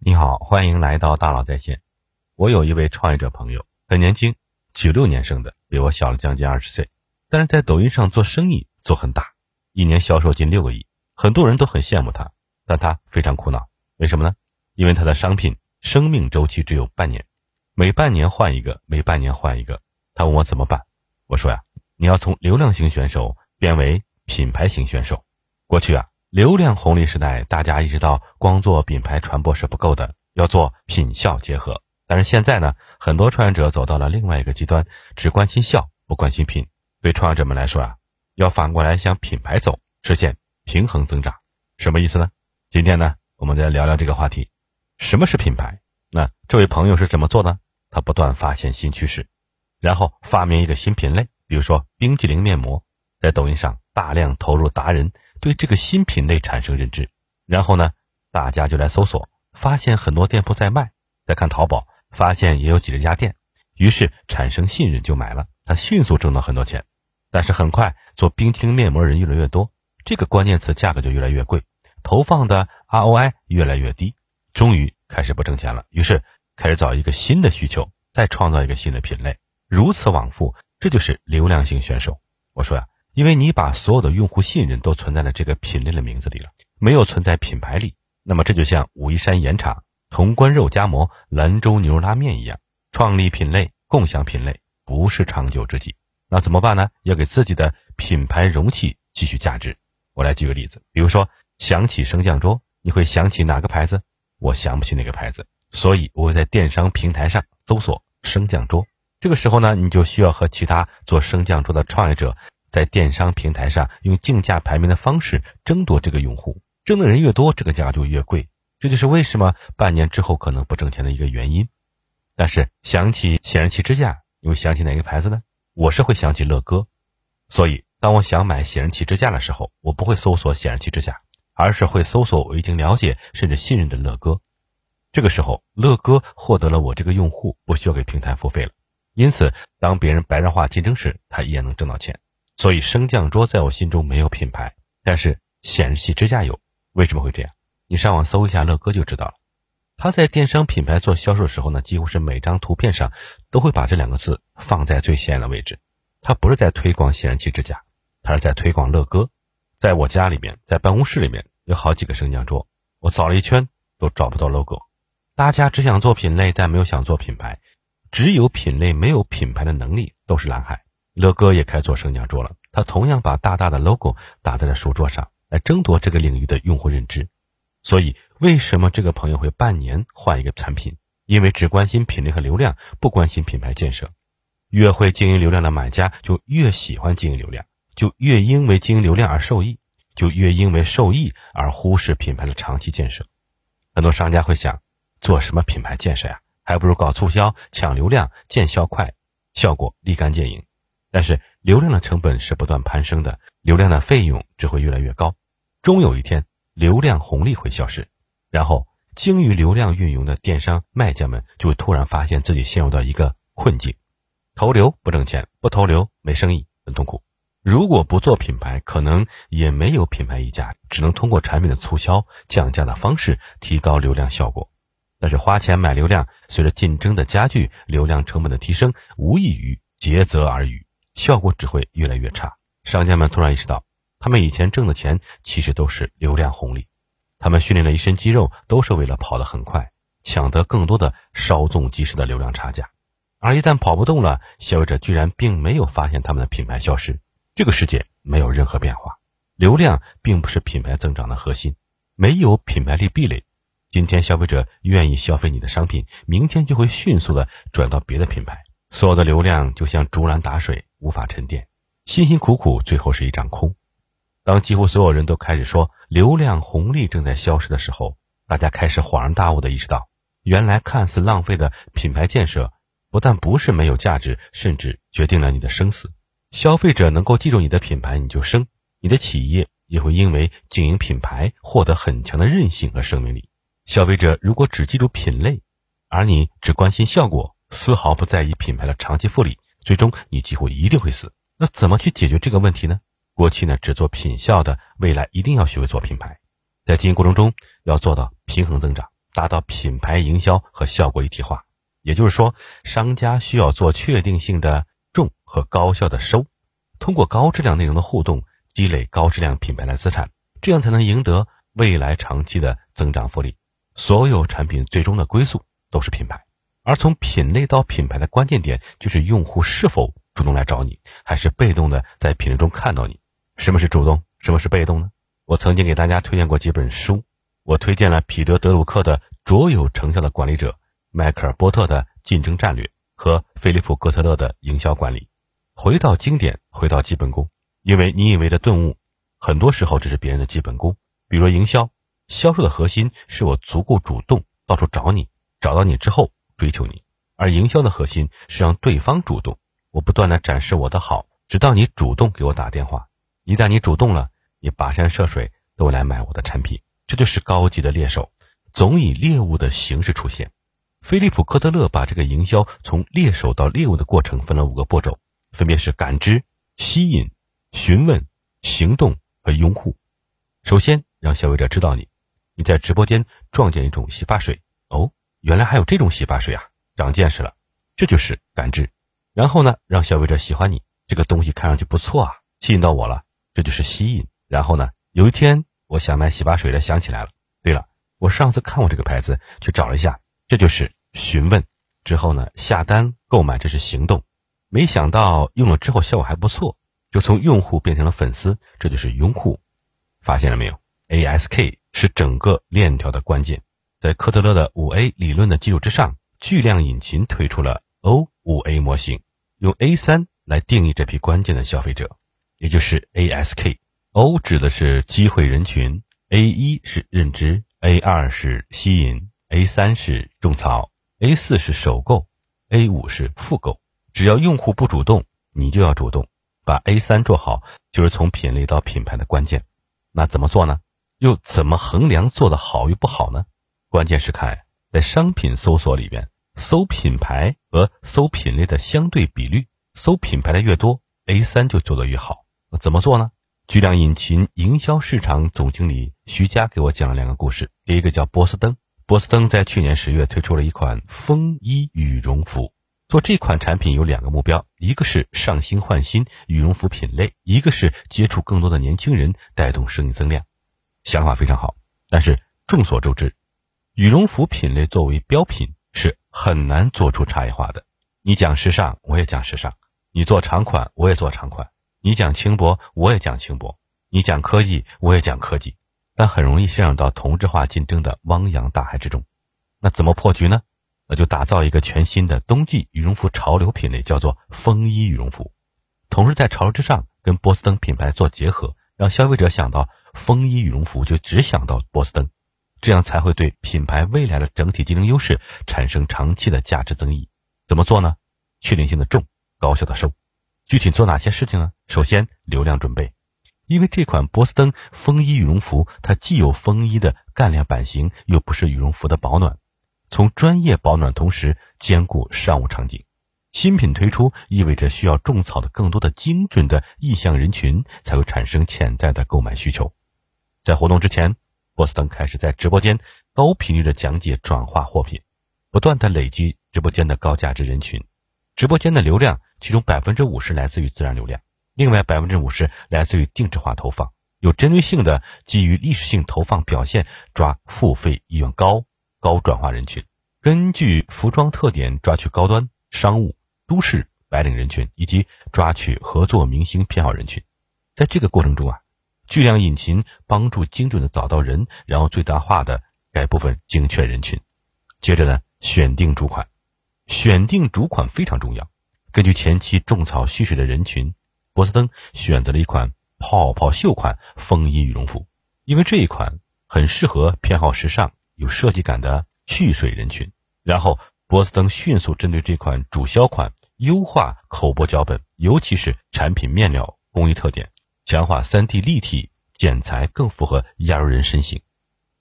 你好，欢迎来到大佬在线。我有一位创业者朋友，很年轻，九六年生的，比我小了将近二十岁，但是在抖音上做生意做很大，一年销售近六个亿，很多人都很羡慕他，但他非常苦恼，为什么呢？因为他的商品生命周期只有半年，每半年换一个，每半年换一个。他问我怎么办，我说呀，你要从流量型选手变为品牌型选手。过去啊。流量红利时代，大家意识到光做品牌传播是不够的，要做品效结合。但是现在呢，很多创业者走到了另外一个极端，只关心效，不关心品。对创业者们来说啊，要反过来向品牌走，实现平衡增长。什么意思呢？今天呢，我们再聊聊这个话题。什么是品牌？那这位朋友是怎么做的？他不断发现新趋势，然后发明一个新品类，比如说冰激凌面膜，在抖音上大量投入达人。对这个新品类产生认知，然后呢，大家就来搜索，发现很多店铺在卖，再看淘宝，发现也有几十家店，于是产生信任就买了，他迅速挣到很多钱。但是很快做冰淇淋面膜人越来越多，这个关键词价格就越来越贵，投放的 ROI 越来越低，终于开始不挣钱了，于是开始找一个新的需求，再创造一个新的品类，如此往复，这就是流量型选手。我说呀。因为你把所有的用户信任都存在了这个品类的名字里了，没有存在品牌里，那么这就像武夷山盐茶、潼关肉夹馍、兰州牛肉拉面一样，创立品类、共享品类不是长久之计。那怎么办呢？要给自己的品牌容器继续价值。我来举个例子，比如说想起升降桌，你会想起哪个牌子？我想不起哪个牌子，所以我会在电商平台上搜索升降桌。这个时候呢，你就需要和其他做升降桌的创业者。在电商平台上用竞价排名的方式争夺这个用户，争的人越多，这个价就越贵。这就是为什么半年之后可能不挣钱的一个原因。但是想起显示器支架，你会想起哪个牌子呢？我是会想起乐哥。所以当我想买显示器支架的时候，我不会搜索显示器支架，而是会搜索我已经了解甚至信任的乐哥。这个时候，乐哥获得了我这个用户，不需要给平台付费了。因此，当别人白热化竞争时，他依然能挣到钱。所以升降桌在我心中没有品牌，但是显示器支架有。为什么会这样？你上网搜一下乐哥就知道了。他在电商品牌做销售的时候呢，几乎是每张图片上都会把这两个字放在最显眼的位置。他不是在推广显示器支架，他是在推广乐哥。在我家里面，在办公室里面有好几个升降桌，我找了一圈都找不到 logo。大家只想做品类，但没有想做品牌。只有品类没有品牌的能力都是蓝海。乐哥也开做升降桌了，他同样把大大的 logo 打在了书桌上，来争夺这个领域的用户认知。所以，为什么这个朋友会半年换一个产品？因为只关心品类和流量，不关心品牌建设。越会经营流量的买家，就越喜欢经营流量，就越因为经营流量而受益，就越因为受益而忽视品牌的长期建设。很多商家会想，做什么品牌建设呀？还不如搞促销，抢流量，见效快，效果立竿见影。但是流量的成本是不断攀升的，流量的费用只会越来越高，终有一天流量红利会消失，然后精于流量运营的电商卖家们就会突然发现自己陷入到一个困境：投流不挣钱，不投流没生意，很痛苦。如果不做品牌，可能也没有品牌溢价，只能通过产品的促销、降价的方式提高流量效果。但是花钱买流量，随着竞争的加剧，流量成本的提升，无异于竭泽而渔。效果只会越来越差。商家们突然意识到，他们以前挣的钱其实都是流量红利，他们训练了一身肌肉，都是为了跑得很快，抢得更多的稍纵即逝的流量差价。而一旦跑不动了，消费者居然并没有发现他们的品牌消失。这个世界没有任何变化，流量并不是品牌增长的核心，没有品牌力壁垒。今天消费者愿意消费你的商品，明天就会迅速的转到别的品牌。所有的流量就像竹篮打水，无法沉淀，辛辛苦苦最后是一场空。当几乎所有人都开始说流量红利正在消失的时候，大家开始恍然大悟的意识到，原来看似浪费的品牌建设，不但不是没有价值，甚至决定了你的生死。消费者能够记住你的品牌，你就生；你的企业也会因为经营品牌获得很强的韧性和生命力。消费者如果只记住品类，而你只关心效果。丝毫不在意品牌的长期复利，最终你几乎一定会死。那怎么去解决这个问题呢？过去呢只做品效的，未来一定要学会做品牌。在经营过程中要做到平衡增长，达到品牌营销和效果一体化。也就是说，商家需要做确定性的重和高效的收，通过高质量内容的互动，积累高质量品牌的资产，这样才能赢得未来长期的增长复利。所有产品最终的归宿都是品牌，而从品类到品牌的关键点就是用户是否主动来找你，还是被动的在品类中看到你。什么是主动？什么是被动呢？我曾经给大家推荐过几本书，我推荐了彼得·德鲁克的《卓有成效的管理者》。迈克尔·波特的竞争战略和菲利普·戈特勒的营销管理，回到经典，回到基本功。因为你以为的顿悟，很多时候只是别人的基本功。比如营销，销售的核心是我足够主动，到处找你，找到你之后追求你；而营销的核心是让对方主动，我不断的展示我的好，直到你主动给我打电话。一旦你主动了，你跋山涉水都来买我的产品。这就是高级的猎手，总以猎物的形式出现。菲利普·科特勒把这个营销从猎手到猎物的过程分了五个步骤，分别是感知、吸引、询问、行动和拥护。首先，让消费者知道你，你在直播间撞见一种洗发水，哦，原来还有这种洗发水啊，长见识了，这就是感知。然后呢，让消费者喜欢你，这个东西看上去不错啊，吸引到我了，这就是吸引。然后呢，有一天我想买洗发水了，想起来了，对了，我上次看过这个牌子，去找了一下，这就是。询问之后呢，下单购买，这是行动。没想到用了之后效果还不错，就从用户变成了粉丝，这就是拥护。发现了没有？ASK 是整个链条的关键。在科特勒的五 A 理论的基础之上，巨量引擎推出了 O 五 A 模型，用 A 三来定义这批关键的消费者，也就是 ASK。O 指的是机会人群，A 一是认知，A 二是吸引，A 三是种草。A 四是首购，A 五是复购。只要用户不主动，你就要主动。把 A 三做好，就是从品类到品牌的关键。那怎么做呢？又怎么衡量做的好与不好呢？关键是看在商品搜索里边，搜品牌和搜品类的相对比率。搜品牌的越多，A 三就做得越好。怎么做呢？巨量引擎营销市场总经理徐佳给我讲了两个故事。第一个叫波司登。波司登在去年十月推出了一款风衣羽绒服。做这款产品有两个目标，一个是上新换新羽绒服品类，一个是接触更多的年轻人，带动生意增量。想法非常好，但是众所周知，羽绒服品类作为标品是很难做出差异化的。你讲时尚，我也讲时尚；你做长款，我也做长款；你讲轻薄，我也讲轻薄；你讲科技，我也讲科技。但很容易陷入到同质化竞争的汪洋大海之中，那怎么破局呢？那就打造一个全新的冬季羽绒服潮流品类，叫做风衣羽绒服。同时在潮流之上跟波司登品牌做结合，让消费者想到风衣羽绒服就只想到波司登，这样才会对品牌未来的整体竞争优势产生长期的价值增益。怎么做呢？确定性的重，高效的收。具体做哪些事情呢？首先，流量准备。因为这款波司登风衣羽绒服，它既有风衣的干练版型，又不是羽绒服的保暖，从专业保暖同时兼顾商务场景。新品推出意味着需要种草的更多的精准的意向人群，才会产生潜在的购买需求。在活动之前，波司登开始在直播间高频率的讲解转化货品，不断的累积直播间的高价值人群。直播间的流量，其中百分之五十来自于自然流量。另外百分之五十来自于定制化投放，有针对性的基于历史性投放表现抓付费意愿高、高转化人群，根据服装特点抓取高端、商务、都市白领人群，以及抓取合作明星偏好人群。在这个过程中啊，巨量引擎帮助精准的找到人，然后最大化的该部分精确人群。接着呢，选定主款，选定主款非常重要，根据前期种草蓄水的人群。波司登选择了一款泡泡袖款风衣羽绒服，因为这一款很适合偏好时尚、有设计感的蓄水人群。然后，波司登迅速针对这款主销款优化口播脚本，尤其是产品面料工艺特点，强化 3D 立体剪裁，更符合亚洲人身形。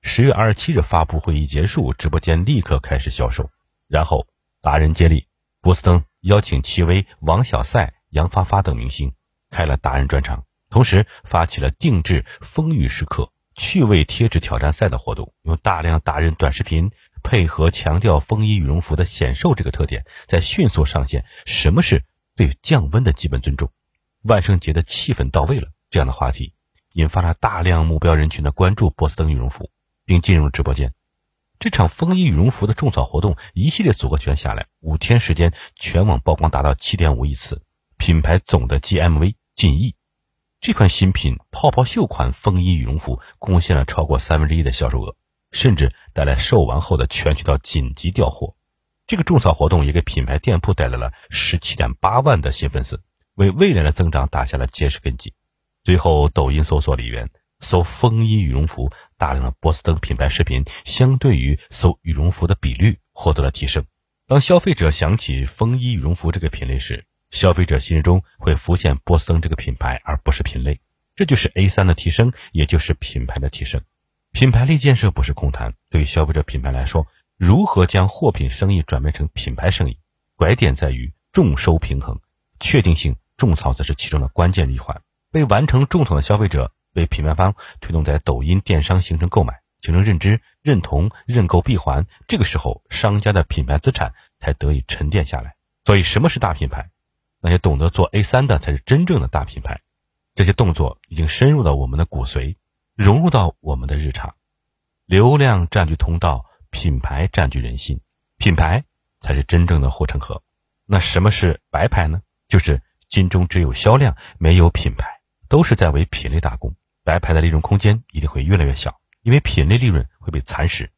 十月二十七日发布会议结束，直播间立刻开始销售。然后达人接力，波司登邀请戚薇、王小赛、杨发发等明星。开了达人专场，同时发起了定制风雨时刻趣味贴纸挑战赛的活动，用大量达人短视频配合强调风衣羽绒服的显瘦这个特点，在迅速上线什么是对降温的基本尊重。万圣节的气氛到位了，这样的话题引发了大量目标人群的关注波司登羽绒服，并进入直播间。这场风衣羽绒服的种草活动一系列组合拳下来，五天时间全网曝光达到七点五亿次，品牌总的 GMV 近亿。这款新品泡泡袖款风衣羽绒服贡献了超过三分之一的销售额，甚至带来售完后的全渠道紧急调货。这个种草活动也给品牌店铺带来了十七点八万的新粉丝，为未来的增长打下了坚实根基。最后，抖音搜索里边搜风衣羽绒服。大量的波司登品牌视频，相对于搜羽绒服的比率获得了提升。当消费者想起风衣羽绒服这个品类时，消费者心中会浮现波司登这个品牌，而不是品类。这就是 A 三的提升，也就是品牌的提升。品牌力建设不是空谈。对于消费者品牌来说，如何将货品生意转变成品牌生意，拐点在于众收平衡，确定性种草则是其中的关键一环。被完成种草的消费者。被品牌方推动在抖音电商形成购买，形成认知、认同、认购闭环，这个时候商家的品牌资产才得以沉淀下来。所以，什么是大品牌？那些懂得做 A 三的才是真正的大品牌。这些动作已经深入到我们的骨髓，融入到我们的日常。流量占据通道，品牌占据人心，品牌才是真正的护城河。那什么是白牌呢？就是心中只有销量，没有品牌，都是在为品类打工。白牌的利润空间一定会越来越小，因为品类利润会被蚕食。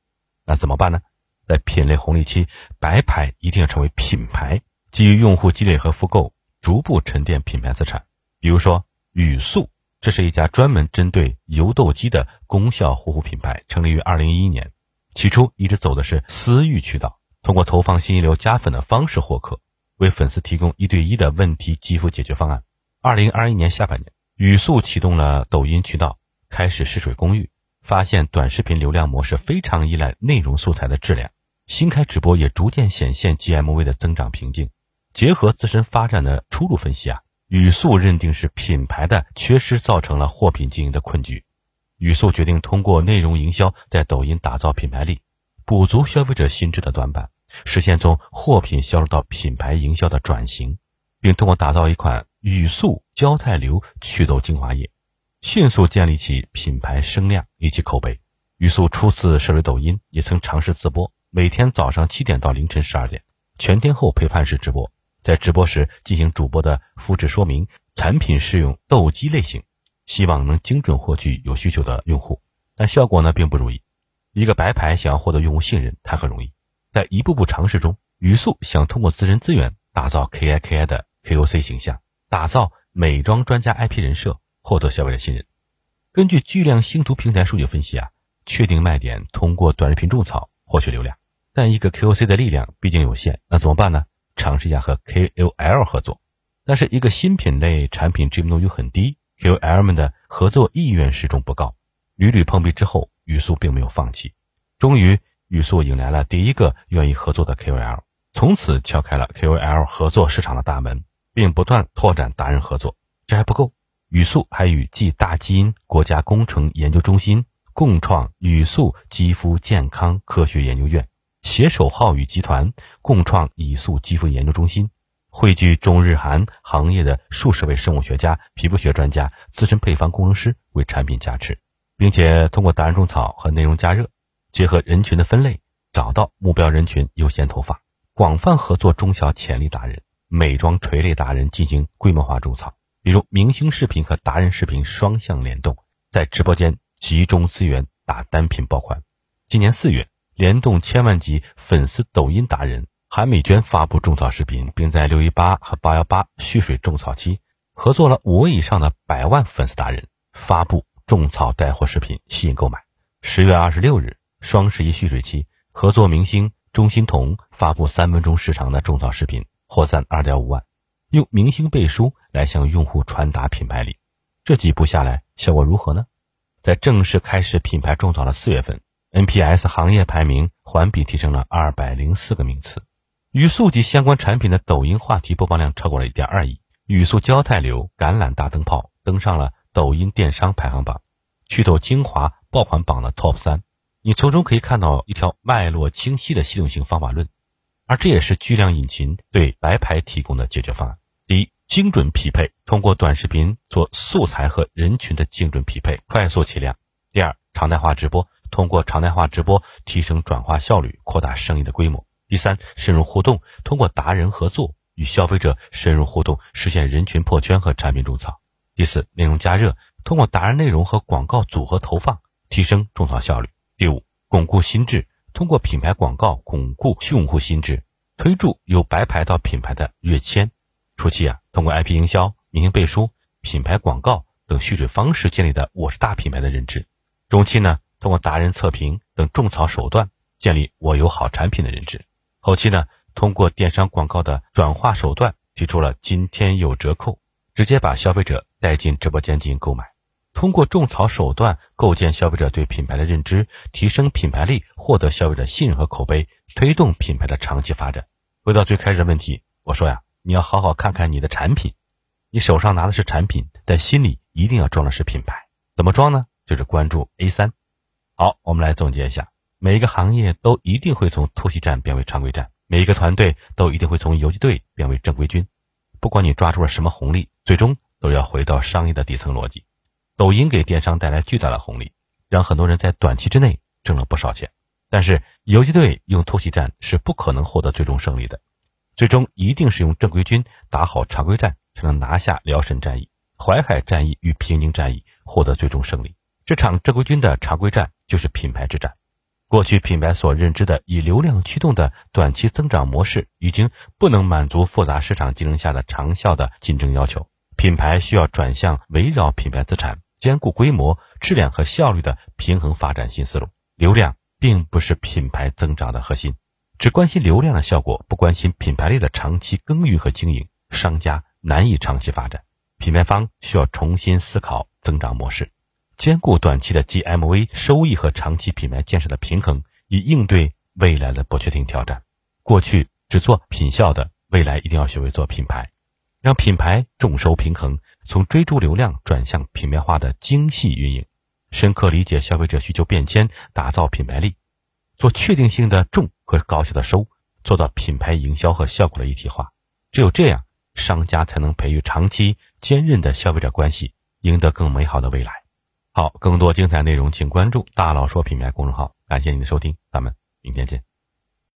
那怎么办呢？在品类红利期，白牌一定要成为品牌，基于用户积累和复购，逐步沉淀品牌资产。比如说语素，这是一家专门针对油痘肌的功效护肤品牌，成立于二零一一年。起初一直走的是私域渠道，通过投放新一流加粉的方式获客，为粉丝提供一对一的问题肌肤解决方案。二零二一年下半年。语速启动了抖音渠道，开始试水公寓，发现短视频流量模式非常依赖内容素材的质量。新开直播也逐渐显现 GMV 的增长瓶颈。结合自身发展的出路分析啊，语速认定是品牌的缺失造成了货品经营的困局。语速决定通过内容营销在抖音打造品牌力，补足消费者心智的短板，实现从货品销售到品牌营销的转型，并通过打造一款。语速胶肽流祛痘精华液，迅速建立起品牌声量以及口碑。语速初次涉猎抖音，也曾尝试自播，每天早上七点到凌晨十二点，全天候陪伴式直播。在直播时进行主播的肤质说明，产品适用痘肌类型，希望能精准获取有需求的用户。但效果呢并不如意。一个白牌想要获得用户信任，谈何容易？在一步步尝试中，语速想通过自身资源打造 KIKI 的 KOC 形象。打造美妆专家 IP 人设，获得消费者信任。根据巨量星图平台数据分析啊，确定卖点，通过短视频种草获取流量。但一个 KOC 的力量毕竟有限，那怎么办呢？尝试一下和 KOL 合作。但是一个新品类产品知名度又很低，KOL 们的合作意愿始终不高。屡屡碰壁之后，语速并没有放弃。终于，语速迎来了第一个愿意合作的 KOL，从此敲开了 KOL 合作市场的大门。并不断拓展达人合作，这还不够。语速还与暨大基因国家工程研究中心共创语速肌肤健康科学研究院，携手浩宇集团共创语速肌肤研究中心，汇聚中日韩行业的数十位生物学家、皮肤学专家、资深配方工程师为产品加持，并且通过达人种草和内容加热，结合人群的分类，找到目标人群优先投放，广泛合作中小潜力达人。美妆垂类达人进行规模化种草，比如明星视频和达人视频双向联动，在直播间集中资源打单品爆款。今年四月，联动千万级粉丝抖音达人韩美娟发布种草视频，并在六一八和八幺八蓄水种草期合作了五位以上的百万粉丝达人发布种草带货视频，吸引购买。十月二十六日，双十一蓄水期，合作明星钟欣桐发布三分钟时长的种草视频。获赞二点五万，用明星背书来向用户传达品牌力，这几步下来效果如何呢？在正式开始品牌种草的四月份，NPS 行业排名环比提升了二百零四个名次，语速及相关产品的抖音话题播放量超过了一点二亿，语速胶态流橄榄大灯泡登上了抖音电商排行榜，祛痘精华爆款榜的 Top 三，你从中可以看到一条脉络清晰的系统性方法论，而这也是巨量引擎对白牌提供的解决方案。第一，精准匹配，通过短视频做素材和人群的精准匹配，快速起量。第二，常态化直播，通过常态化直播提升转化效率，扩大生意的规模。第三，深入互动，通过达人合作与消费者深入互动，实现人群破圈和产品种草。第四，内容加热，通过达人内容和广告组合投放，提升种草效率。第五，巩固心智，通过品牌广告巩固用户心智，推助由白牌到品牌的跃迁。初期啊，通过 IP 营销、明星背书、品牌广告等蓄水方式建立的我是大品牌的认知。中期呢，通过达人测评等种草手段建立我有好产品的认知。后期呢，通过电商广告的转化手段，提出了今天有折扣，直接把消费者带进直播间进行购买。通过种草手段构建消费者对品牌的认知，提升品牌力，获得消费者信任和口碑，推动品牌的长期发展。回到最开始的问题，我说呀，你要好好看看你的产品，你手上拿的是产品，但心里一定要装的是品牌。怎么装呢？就是关注 A 三。好，我们来总结一下。每一个行业都一定会从突袭战变为常规战，每一个团队都一定会从游击队变为正规军。不管你抓住了什么红利，最终都要回到商业的底层逻辑。抖音给电商带来巨大的红利，让很多人在短期之内挣了不少钱。但是游击队用突袭战是不可能获得最终胜利的，最终一定是用正规军打好常规战，才能拿下辽沈战役、淮海战役与平津战役，获得最终胜利。这场正规军的常规战就是品牌之战。过去品牌所认知的以流量驱动的短期增长模式，已经不能满足复杂市场竞争下的长效的竞争要求。品牌需要转向围绕品牌资产、兼顾规模、质量和效率的平衡发展新思路。流量并不是品牌增长的核心，只关心流量的效果，不关心品牌力的长期耕耘和经营，商家难以长期发展。品牌方需要重新思考增长模式。兼顾短期的 GMV 收益和长期品牌建设的平衡，以应对未来的不确定挑战。过去只做品效的，未来一定要学会做品牌，让品牌众收平衡，从追逐流量转向品牌化的精细运营，深刻理解消费者需求变迁，打造品牌力，做确定性的重和高效的收，做到品牌营销和效果的一体化。只有这样，商家才能培育长期坚韧的消费者关系，赢得更美好的未来。好，更多精彩内容，请关注“大佬说品牌”公众号。感谢您的收听，咱们明天见。